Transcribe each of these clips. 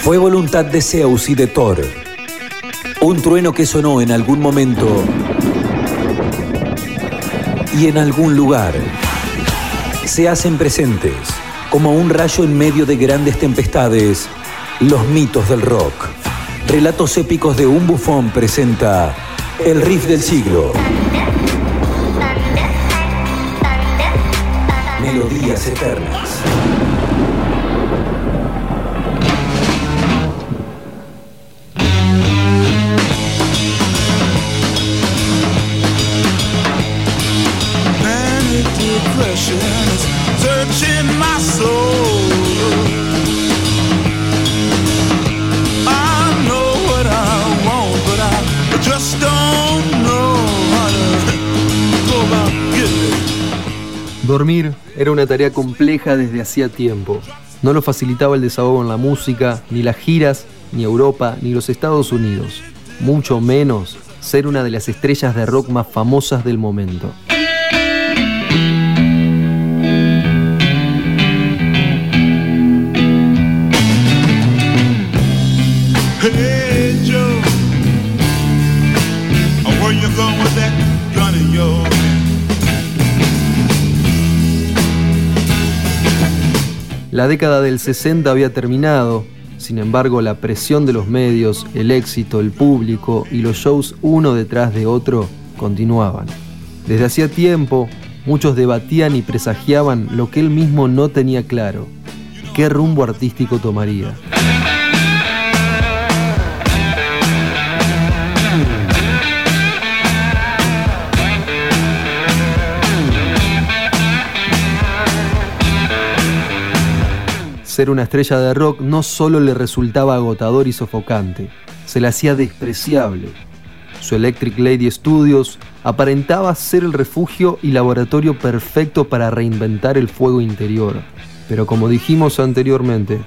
Fue voluntad de Zeus y de Thor. Un trueno que sonó en algún momento y en algún lugar. Se hacen presentes, como un rayo en medio de grandes tempestades, los mitos del rock. Relatos épicos de un bufón presenta El riff del siglo. Melodías eternas. Dormir era una tarea compleja desde hacía tiempo. No lo facilitaba el desahogo en la música, ni las giras, ni Europa, ni los Estados Unidos. Mucho menos ser una de las estrellas de rock más famosas del momento. La década del 60 había terminado, sin embargo la presión de los medios, el éxito, el público y los shows uno detrás de otro continuaban. Desde hacía tiempo, muchos debatían y presagiaban lo que él mismo no tenía claro, qué rumbo artístico tomaría. Ser una estrella de rock no solo le resultaba agotador y sofocante, se le hacía despreciable. Su Electric Lady Studios aparentaba ser el refugio y laboratorio perfecto para reinventar el fuego interior. Pero como dijimos anteriormente,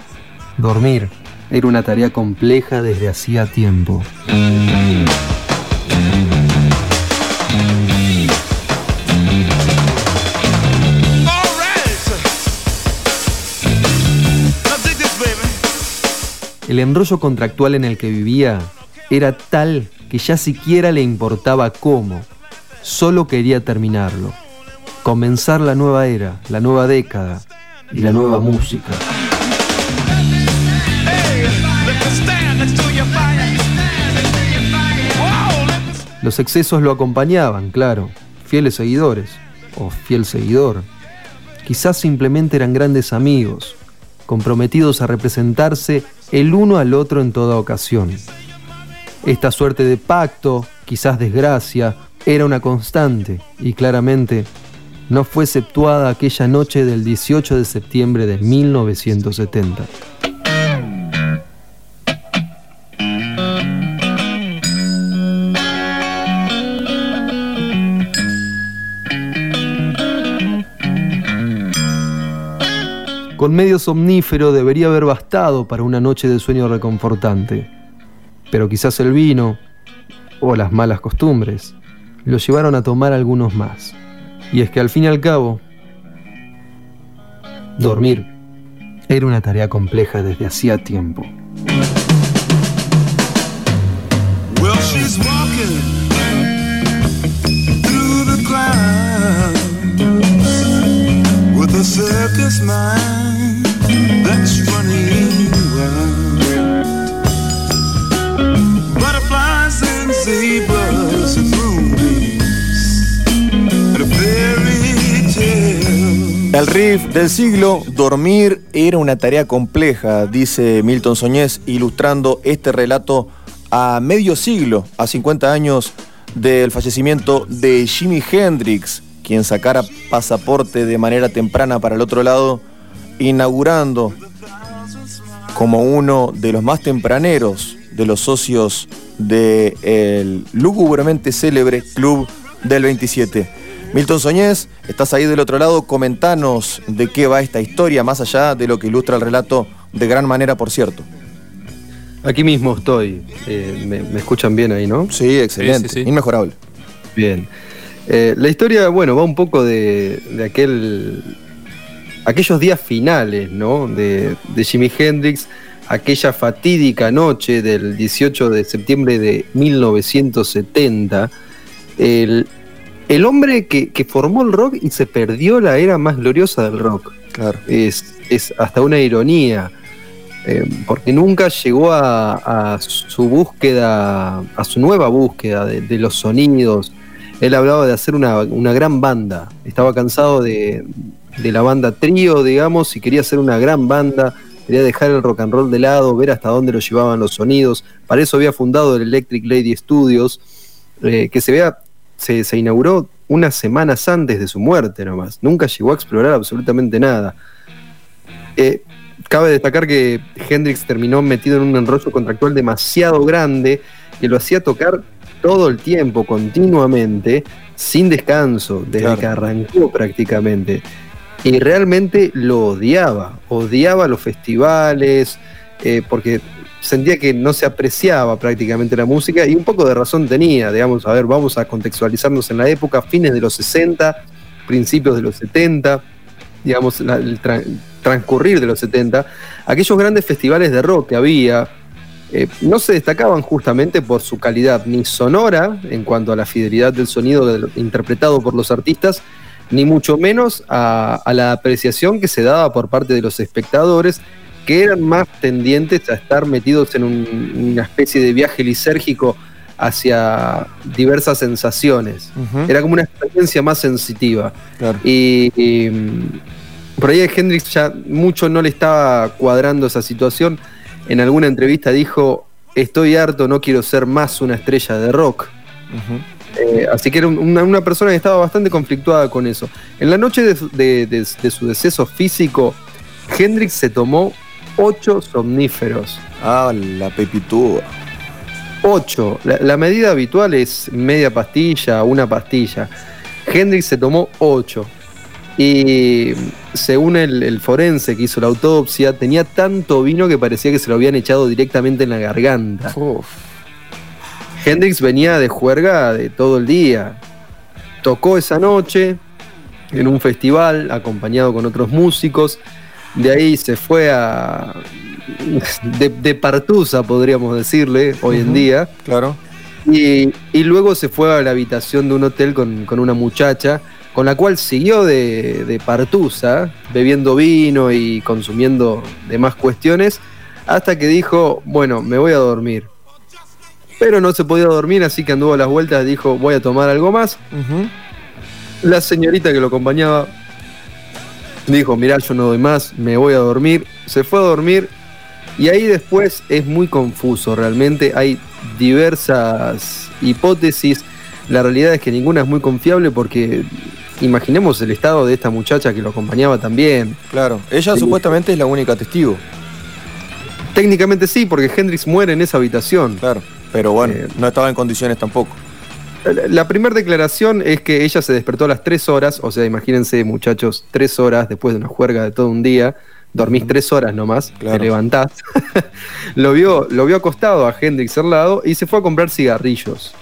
dormir era una tarea compleja desde hacía tiempo. El enrollo contractual en el que vivía era tal que ya siquiera le importaba cómo, solo quería terminarlo, comenzar la nueva era, la nueva década y la nueva música. Los excesos lo acompañaban, claro, fieles seguidores, o fiel seguidor. Quizás simplemente eran grandes amigos, comprometidos a representarse el uno al otro en toda ocasión. Esta suerte de pacto, quizás desgracia, era una constante y claramente no fue exceptuada aquella noche del 18 de septiembre de 1970. Con medio somnífero debería haber bastado para una noche de sueño reconfortante. Pero quizás el vino, o las malas costumbres, lo llevaron a tomar algunos más. Y es que al fin y al cabo, dormir era una tarea compleja desde hacía tiempo. Butterflies and zebras and and a. El riff del siglo, dormir era una tarea compleja, dice Milton Soñés, ilustrando este relato a medio siglo, a 50 años del fallecimiento de Jimi Hendrix, quien sacara pasaporte de manera temprana para el otro lado, inaugurando como uno de los más tempraneros de los socios del lúgubremente célebre Club del 27. Milton Soñés, estás ahí del otro lado, comentanos de qué va esta historia, más allá de lo que ilustra el relato de gran manera, por cierto. Aquí mismo estoy. Eh, me, me escuchan bien ahí, no? Sí, excelente, Sí, sí, sí. inmejorable. Bien. Eh, la historia, bueno, va un poco de, de aquel. aquellos días finales, ¿no? De, de Jimi Hendrix, aquella fatídica noche del 18 de septiembre de 1970, el, el hombre que, que formó el rock y se perdió la era más gloriosa del rock. Claro. Es, es hasta una ironía, eh, porque nunca llegó a, a su búsqueda, a su nueva búsqueda de, de los sonidos. Él hablaba de hacer una, una gran banda, estaba cansado de, de la banda trío, digamos, y quería hacer una gran banda, quería dejar el rock and roll de lado, ver hasta dónde lo llevaban los sonidos. Para eso había fundado el Electric Lady Studios, eh, que se, vea, se, se inauguró unas semanas antes de su muerte nomás. Nunca llegó a explorar absolutamente nada. Eh, cabe destacar que Hendrix terminó metido en un enrollo contractual demasiado grande que lo hacía tocar todo el tiempo, continuamente, sin descanso, desde Claro. que arrancó prácticamente. Y realmente lo odiaba, odiaba los festivales, eh, porque sentía que no se apreciaba prácticamente la música y un poco de razón tenía, digamos, a ver, vamos a contextualizarnos en la época, fines de los 60, principios de los 70, digamos, el tra- transcurrir de los 70, aquellos grandes festivales de rock que había, eh, no se destacaban justamente por su calidad ni sonora en cuanto a la fidelidad del sonido del- interpretado por los artistas, ni mucho menos a, a la apreciación que se daba por parte de los espectadores, que eran más tendientes a estar metidos en un- una especie de viaje lisérgico hacia diversas sensaciones. Era como una experiencia más sensitiva. Claro. Y, y, mm, por ahí a Hendrix ya mucho no le estaba cuadrando esa situación. En alguna entrevista dijo, estoy harto, no quiero ser más una estrella de rock. Eh, así que era un- una, una persona que estaba bastante conflictuada con eso. En la noche de, su- de- de- de su deceso físico, Hendrix se tomó ocho somníferos. Ah, la pepitúa. 8. La, la medida habitual es media pastilla, una pastilla. Hendrix se tomó 8. Y según el, el forense que hizo la autopsia, tenía tanto vino que parecía que se lo habían echado directamente en la garganta. Uf. Hendrix venía de juerga de todo el día. Tocó esa noche en un festival acompañado con otros músicos. De ahí se fue a. de, de partusa, podríamos decirle, hoy en día. Claro. Y, y luego se fue a la habitación de un hotel con, con una muchacha, con la cual siguió de, de partusa, bebiendo vino y consumiendo demás cuestiones, hasta que dijo, bueno, me voy a dormir. Pero no se podía dormir, así que anduvo a las vueltas, dijo, voy a tomar algo más. La señorita que lo acompañaba dijo, mirá, yo no doy más, me voy a dormir. Se fue a dormir y ahí después es muy confuso, realmente hay diversas hipótesis. La realidad es que ninguna es muy confiable porque imaginemos el estado de esta muchacha que lo acompañaba también. Claro. Ella Sí. supuestamente es la única testigo. Técnicamente sí, porque Hendrix muere en esa habitación. Claro. Pero bueno, Eh. no estaba en condiciones tampoco. La- La primera declaración es que ella se despertó a las 3 horas, o sea, imagínense muchachos, 3 horas después de una juerga de todo un día, dormís 3 horas nomás, Claro. te levantás, lo, vio, lo vio acostado a Hendrix al lado y se fue a comprar cigarrillos.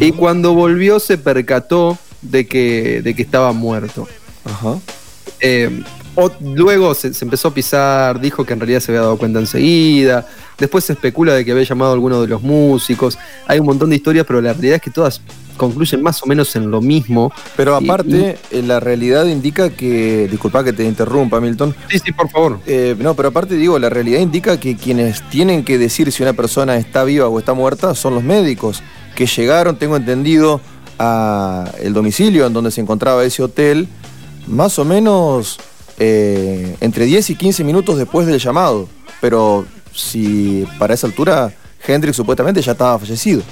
Y cuando volvió se percató de que, de que estaba muerto. Ajá. Eh, o- luego se, se empezó a pisar, dijo que en realidad se había dado cuenta enseguida. Después se especula de que había llamado a alguno de los músicos. Hay un montón de historias, pero la realidad es que todas concluyen más o menos en lo mismo. Pero Y- aparte, eh, la realidad indica que. Disculpa que te interrumpa, Milton. Sí, sí, por favor. Eh, no, pero aparte digo, la realidad indica que quienes tienen que decir si una persona está viva o está muerta son los médicos, que llegaron, tengo entendido, a el domicilio en donde se encontraba ese hotel, más o menos eh, entre 10 y 15 minutos después del llamado. Pero si para esa altura Hendrix supuestamente ya estaba fallecido.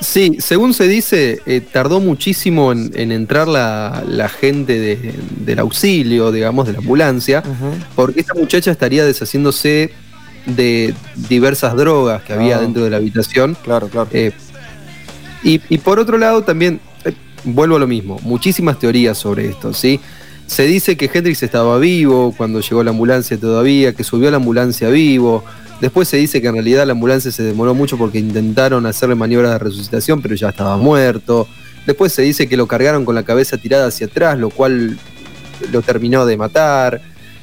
Sí, según se dice, eh, tardó muchísimo en, en entrar la, la gente de- del auxilio, digamos, de la ambulancia, porque esta muchacha estaría deshaciéndose de diversas drogas que había Ah. dentro de la habitación. Claro, claro. Eh, y, y por otro lado también, eh, vuelvo a lo mismo, muchísimas teorías sobre esto, ¿sí? Se dice que Hendrix estaba vivo cuando llegó la ambulancia todavía, que subió a la ambulancia vivo. Después se dice que en realidad la ambulancia se demoró mucho porque intentaron hacerle maniobras de resucitación, pero ya estaba muerto. Después se dice que lo cargaron con la cabeza tirada hacia atrás, lo cual lo terminó de matar.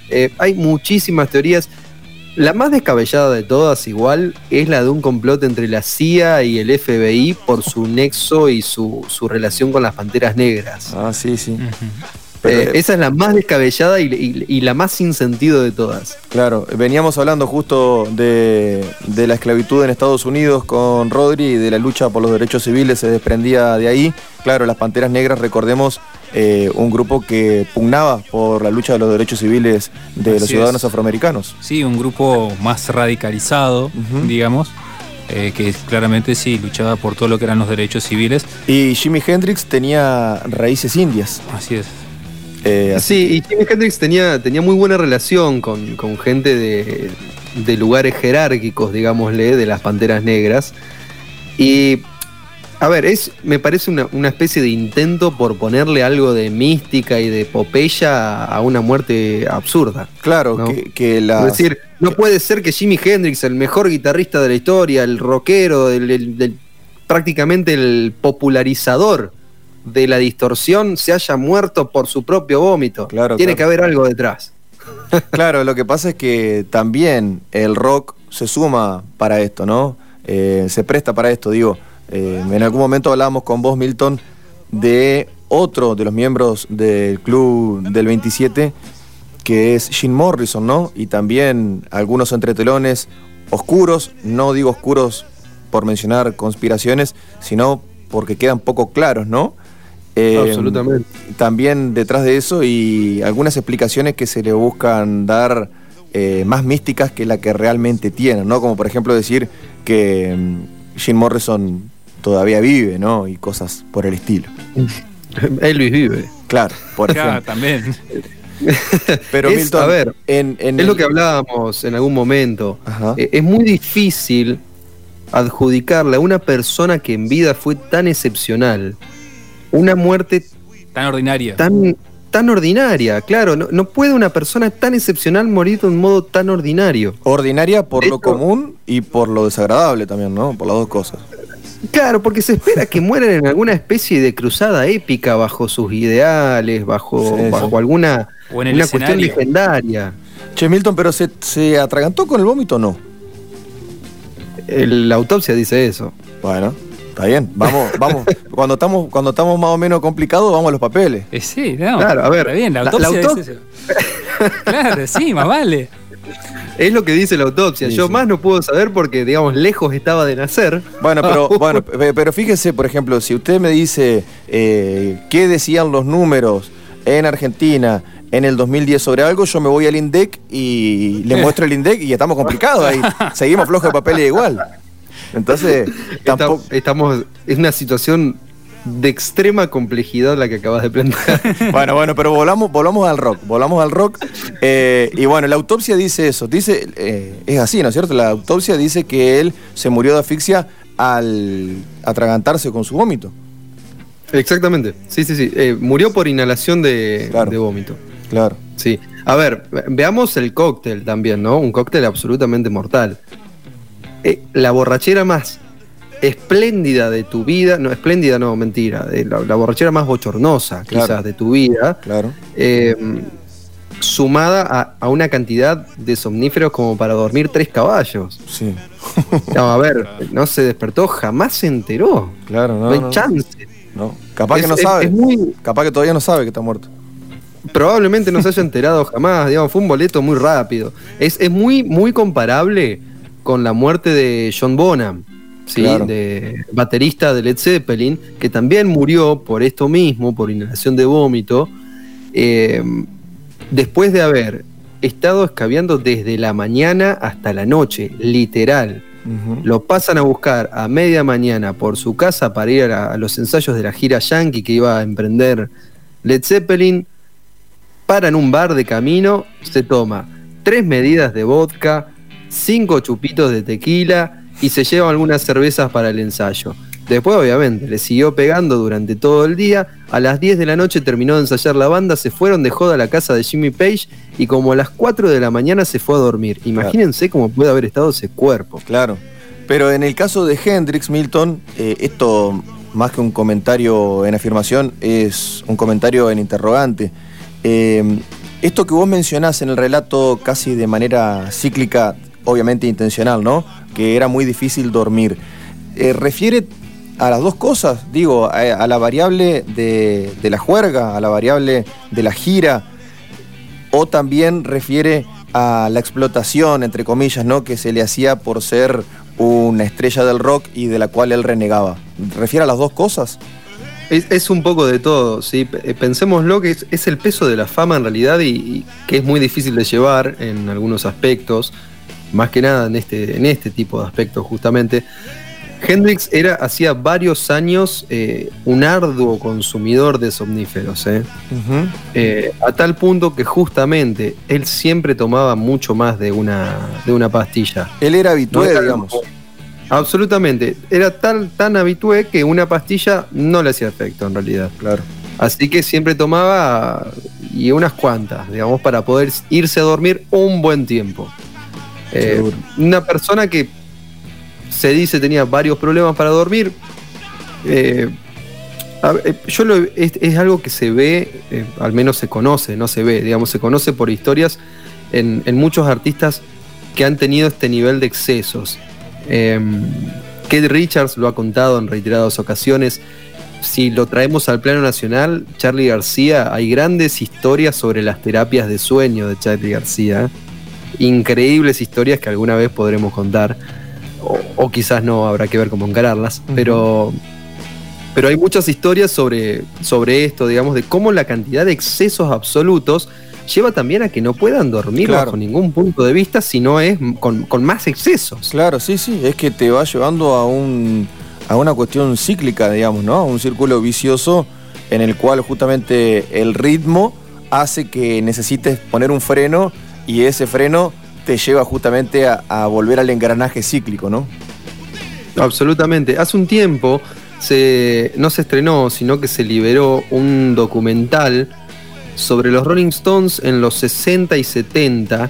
Eh, hay muchísimas teorías. La más descabellada de todas, igual, es la de un complot entre la CIA y el FBI por su nexo y su, su relación con las panteras negras. Ah, sí, sí. Pero, Eh, esa es la más descabellada y, y- y la más sin sentido de todas. Claro, veníamos hablando justo de, de la esclavitud en Estados Unidos con Rodri y de la lucha por los derechos civiles se desprendía de ahí. Claro, las Panteras Negras, recordemos, eh, un grupo que pugnaba por la lucha de los derechos civiles de los ciudadanos es. afroamericanos. Sí, un grupo más radicalizado, digamos, eh, que claramente sí luchaba por todo lo que eran los derechos civiles. Y Jimi Hendrix tenía raíces indias. Así es. Eh, así- Sí, y Jimi Hendrix tenía, tenía muy buena relación con, con gente de, de lugares jerárquicos, digámosle, de las panteras negras. Y, a ver, es, me parece una, una especie de intento por ponerle algo de mística y de epopeya a una muerte absurda. claro, No. que, que la... Es decir, no puede ser que Jimi Hendrix, el mejor guitarrista de la historia, el rockero, el, el- el- prácticamente el popularizador de la distorsión, se haya muerto por su propio vómito. Claro, Tiene claro. que haber algo detrás. Claro, lo que pasa es que también el rock se suma para esto, ¿no? Eh, se presta para esto, digo. Eh, en algún momento hablábamos con vos, Milton, de otro de los miembros del club del 27, que es Jim Morrison, ¿no? Y también algunos entretelones oscuros, no digo oscuros por mencionar conspiraciones, sino porque quedan poco claros, ¿no? Eh, Absolutamente. también detrás de eso y algunas explicaciones que se le buscan dar eh, más místicas que la que realmente tienen, ¿no? Como por ejemplo decir que mm, Jim Morrison todavía vive, ¿no? Y cosas por el estilo. Elvis vive. Claro, por ejemplo. también. Pero Es- Milton, a ver, en, en Es el- lo que hablábamos en algún momento. Ajá. Eh, Es muy difícil adjudicarle a una persona que en vida fue tan excepcional una muerte Tan ordinaria. tan, tan ordinaria. Claro, no, no puede una persona tan excepcional morir de un modo tan ordinario. Ordinaria por De lo hecho- común y por lo desagradable también, ¿no? Por las dos cosas. Claro, porque se espera que mueran en alguna especie de cruzada épica bajo sus ideales, bajo, Sí, bajo sí. alguna O en el una cuestión legendaria. Che, Milton, pero ¿se, se atragantó con el vómito o no? El- la autopsia dice eso. Bueno, está bien. Vamos, vamos. cuando estamos, cuando estamos más o menos complicados, vamos a los papeles. Eh, sí, no. Claro, a ver, Está bien, la la- autopsia auto- es eso. claro, sí, más vale. Es lo que dice la autopsia. Sí, Yo sí. más no puedo saber porque, digamos, lejos estaba de nacer. Bueno, pero, bueno, pe- pero fíjese, por ejemplo, si usted me dice eh, qué decían los números en Argentina en el 2010 sobre algo, yo me voy al INDEC y le muestro el INDEC y estamos complicados ahí. Seguimos flojos de papeles igual. Entonces, tampoco... estamos, es una situación de extrema complejidad la que acabas de plantear. Bueno, bueno, pero volamos, volamos al rock, volamos al rock. eh, y bueno, la autopsia dice eso, dice, eh, es así, ¿no es cierto? La autopsia dice que él se murió de asfixia al atragantarse con su vómito. Exactamente. Sí, sí, sí. Eh, murió por inhalación de, Claro. de vómito. Claro. Sí. A ver, ve- veamos el cóctel también, ¿no? Un cóctel absolutamente mortal. Eh, la borrachera más espléndida de tu vida, no, espléndida no, mentira, de la, la borrachera más bochornosa Claro. quizás de tu vida, Claro. eh, sumada a, a una cantidad de somníferos como para dormir tres caballos. Sí. No, a ver, no se despertó, jamás se enteró. Claro, no. No, hay no, chance. no. Capaz Es- que no es- sabe. es muy, Capaz que todavía no sabe que está muerto. probablemente no se haya enterado jamás, digamos, fue un boleto muy rápido. Es, es muy, muy comparable con la muerte de John Bonham, ¿sí? Claro. de baterista de Led Zeppelin, que también murió por esto mismo, por inhalación de vómito, eh, después de haber estado escabeando desde la mañana hasta la noche, literal. Lo pasan a buscar a media mañana por su casa para ir a, a los ensayos de la gira Yankee que iba a emprender Led Zeppelin. Para en un bar de camino, se toma tres medidas de vodka, cinco chupitos de tequila y se lleva algunas cervezas para el ensayo. Después, obviamente, le siguió pegando durante todo el día. A las 10 de la noche terminó de ensayar la banda, se fueron de joda a la casa de Jimmy Page y como a las 4 de la mañana se fue a dormir. Imagínense cómo puede haber estado ese cuerpo. Claro. Pero en el caso de Hendrix Milton, eh, esto más que un comentario en afirmación, es un comentario en interrogante. Eh, esto que vos mencionás en el relato casi de manera cíclica obviamente intencional, ¿no? Que era muy difícil dormir. Eh, refiere a las dos cosas, digo, a, la variable de, la juerga, a la variable de la gira, o también refiere a la explotación, entre comillas, ¿no? que se le hacía por ser una estrella del rock y de la cual él renegaba. ¿Refiere a las dos cosas? Es, un poco de todo, ¿sí? Eh, Pensémoslo que es, es el peso de la fama en realidad y, y que es muy difícil de llevar en algunos aspectos, más que nada en este, en este tipo de aspectos justamente. Hendrix era hacía varios años eh, un arduo consumidor de somníferos, ¿eh? Eh, a tal punto que justamente él siempre tomaba mucho más de una, de una pastilla. Él era habitué, No digamos. Absolutamente. Era tal, tan habitué que una pastilla no le hacía efecto en realidad. Claro. Así que siempre tomaba y unas cuantas, digamos, para poder irse a dormir un buen tiempo. Eh, una persona que se dice tenía varios problemas para dormir. eh, a yo lo- es, es algo que se ve, eh, al menos se conoce, no se ve, digamos, se conoce por historias en, en muchos artistas que han tenido este nivel de excesos. Eh, Keith Richards lo ha contado en reiteradas ocasiones. Si lo traemos al plano nacional, Charlie García, hay grandes historias sobre las terapias de sueño de Charlie García. Increíbles historias que alguna vez podremos contar. O, o quizás no, habrá que ver cómo encararlas. Pero pero hay muchas historias sobre, sobre esto, digamos, de cómo la cantidad de excesos absolutos lleva también a que no puedan dormir Claro. bajo ningún punto de vista si no es con, con más excesos. Claro, sí, sí, es que te va llevando a, un, a una cuestión cíclica, digamos, ¿no? A un círculo vicioso en el cual justamente el ritmo hace que necesites poner un freno y ese freno te lleva justamente a, volver al engranaje cíclico, ¿no? Absolutamente. Hace un tiempo se, no se estrenó, sino que se liberó un documental sobre los Rolling Stones en los 60 y 70,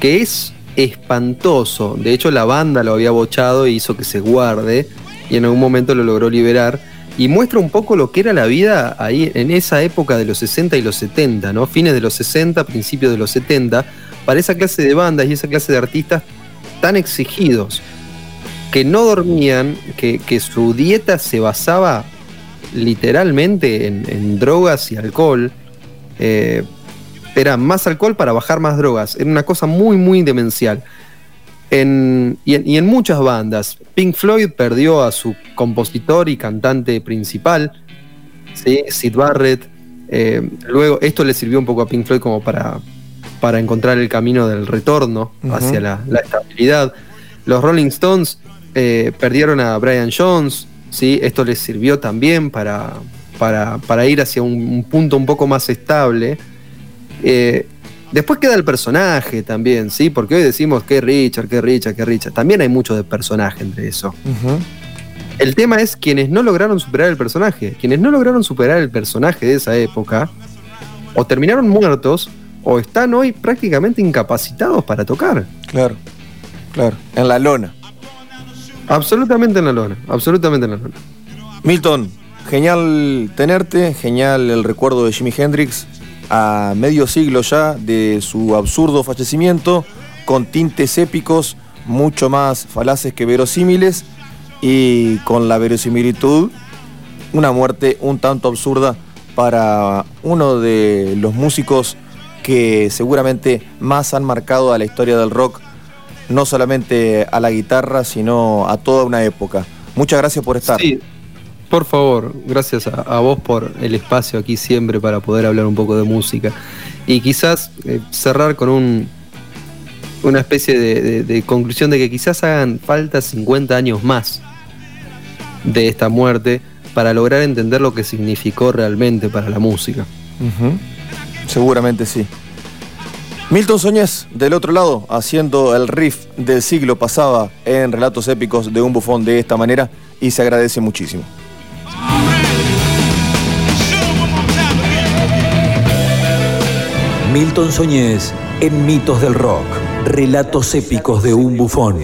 que es espantoso. De hecho, la banda lo había bochado e hizo que se guarde, y en algún momento lo logró liberar. Y muestra un poco lo que era la vida ahí en esa época de los 60 y los 70, ¿no? Fines de los 60, principios de los 70, para esa clase de bandas y esa clase de artistas tan exigidos que no dormían, que, su dieta se basaba literalmente en, drogas y alcohol. Eh, era más alcohol para bajar más drogas. Era una cosa muy, muy demencial. En- y, en, muchas bandas. Pink Floyd perdió a su compositor y cantante principal. Sid Barrett. Eh, luego, esto le sirvió un poco a Pink Floyd como para, para encontrar el camino del retorno hacia la, la estabilidad. Los Rolling Stones eh, perdieron a Brian Jones, ¿sí? esto les sirvió también para, para, para ir hacia un, un punto un poco más estable. Eh, después queda el personaje también, ¿sí? porque hoy decimos que Richard, que Richard, que Richard. También hay mucho de personaje entre eso. El tema es quienes no lograron superar el personaje. Quienes no lograron superar el personaje de esa época, o terminaron muertos, o están hoy prácticamente incapacitados para tocar. Claro, claro. En la lona. Absolutamente en la lona, absolutamente en la lona. Milton, genial tenerte, genial el recuerdo de Jimi Hendrix a medio siglo ya de su absurdo fallecimiento, con tintes épicos, mucho más falaces que verosímiles y con la verosimilitud, una muerte un tanto absurda para uno de los músicos que seguramente más han marcado a la historia del rock, no solamente a la guitarra, sino a toda una época. Muchas gracias por estar. Sí, por favor, gracias a, a vos por el espacio aquí siempre para poder hablar un poco de música. Y quizás eh, cerrar con un, una especie de, de- de conclusión de que quizás hagan falta 50 años más de esta muerte para lograr entender lo que significó realmente para la música. Seguramente sí. Milton Soñez, del otro lado, haciendo el riff del siglo pasaba en relatos épicos de un bufón de esta manera y se agradece muchísimo. Milton Soñez en Mitos del Rock. Relatos épicos de un bufón.